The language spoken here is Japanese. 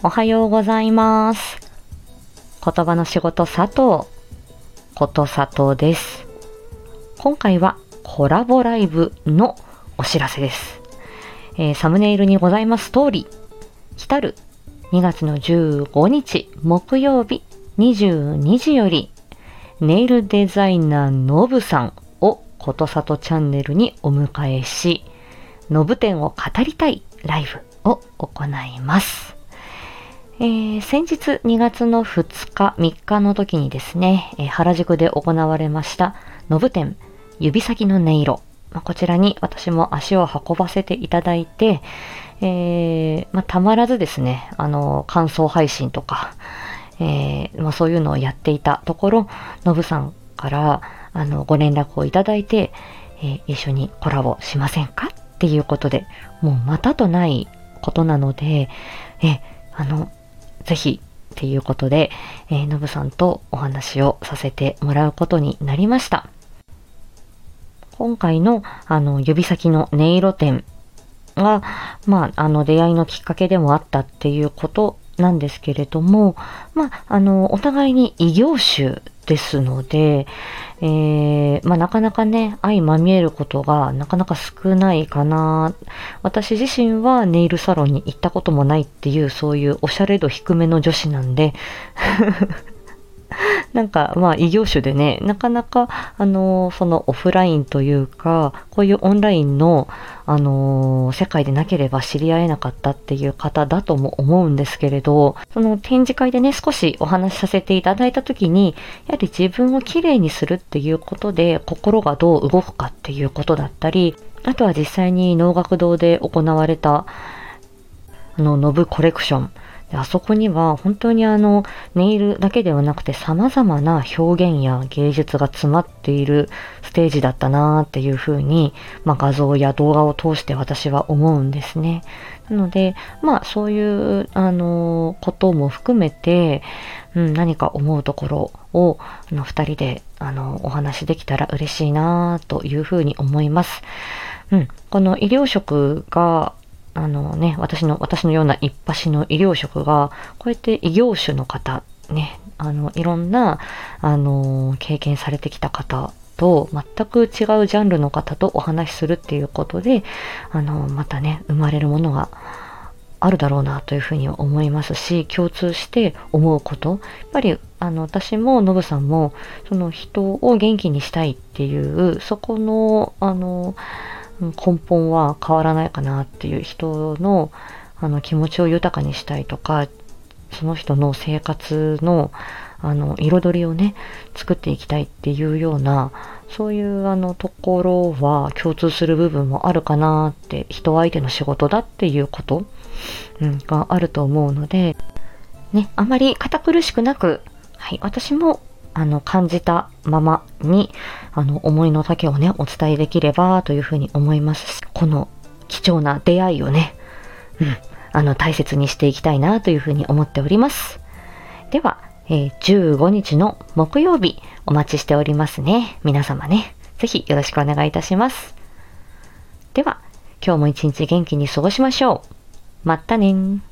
おはようございます。言葉の仕事佐藤こと佐藤です。今回はコラボライブのお知らせです。えーサムネイルにございます通り、来たる2月の15日木曜日22時より、ネイルデザイナーのぶさんをことさとチャンネルにお迎えし、のぶ展を語りたいライブを行います。えー先日2月の2日、3日の時にですね、えー原宿で行われました、のぶ展、指先の音色。まあこちらに私も足を運ばせていただいて、えーまあ、たまらずですね、あの、感想配信とか、えまあ、そういうのをやっていたところ、のぶさんから、あの、ご連絡をいただいて、え一緒にコラボしませんか？っていうことで、もうまたとないことなので、え、あの、ぜひっていうことで、えーのぶさんとお話をさせてもらうことになりました。今回の、あの、指先の音色展が、まあ、あの、出会いのきっかけでもあったっていうことなんですけれども、まあ、あの、お互いに異業種ですので、えーまあ、なかなかね、相まみえることがなかなか少ないかな。私自身はネイルサロンに行ったこともないっていう、そういうおしゃれ度低めの女子なんで、なんか、まあ、異業種でね、なかなか、あのそのオフラインというか、こういうオンラインの、あの世界でなければ知り合えなかったっていう方だとも思うんですけれど、その展示会でね、少しお話しさせていただいたときに、やはり自分をきれいにするっていうことで、心がどう動くかっていうことだったり、あとは実際に能楽堂で行われた、あの、ノブコレクション。あそこには本当にあの、ネイルだけではなくて様々な表現や芸術が詰まっているステージだったなーっていうふうに、まあ画像や動画を通して私は思うんですね。なので、まあそういう、あのことも含めて、うん、何か思うところを、あの、二人で、あの、お話できたら嬉しいなーというふうに思います。うん、この医療職が、あのね、私の、私のような一発の医療職が、こうやって異業種の方、ね、あの、いろんな、あの、経験されてきた方と、全く違うジャンルの方とお話しするっていうことで、あの、またね、生まれるものがあるだろうなというふうに思いますし、共通して思うこと。やっぱり、あの、私もノブさんも、その人を元気にしたいっていう、そこの、あの、根本は変わらないかなっていう人のあの気持ちを豊かにしたいとかその人の生活のあの彩りをね作っていきたいっていうようなそういうあのところは共通する部分もあるかなって人相手の仕事だっていうこと、うん、があると思うのでねあまり堅苦しくなく、はい、私もあの感じたままにあの思いの丈をねお伝えできればというふうに思いますしこの貴重な出会いをね、うん、あの大切にしていきたいなというふうに思っております。では、えー15日の木曜日お待ちしておりますね。皆様ねぜひよろしくお願いいたします。では今日も一日元気に過ごしましょう。まったねん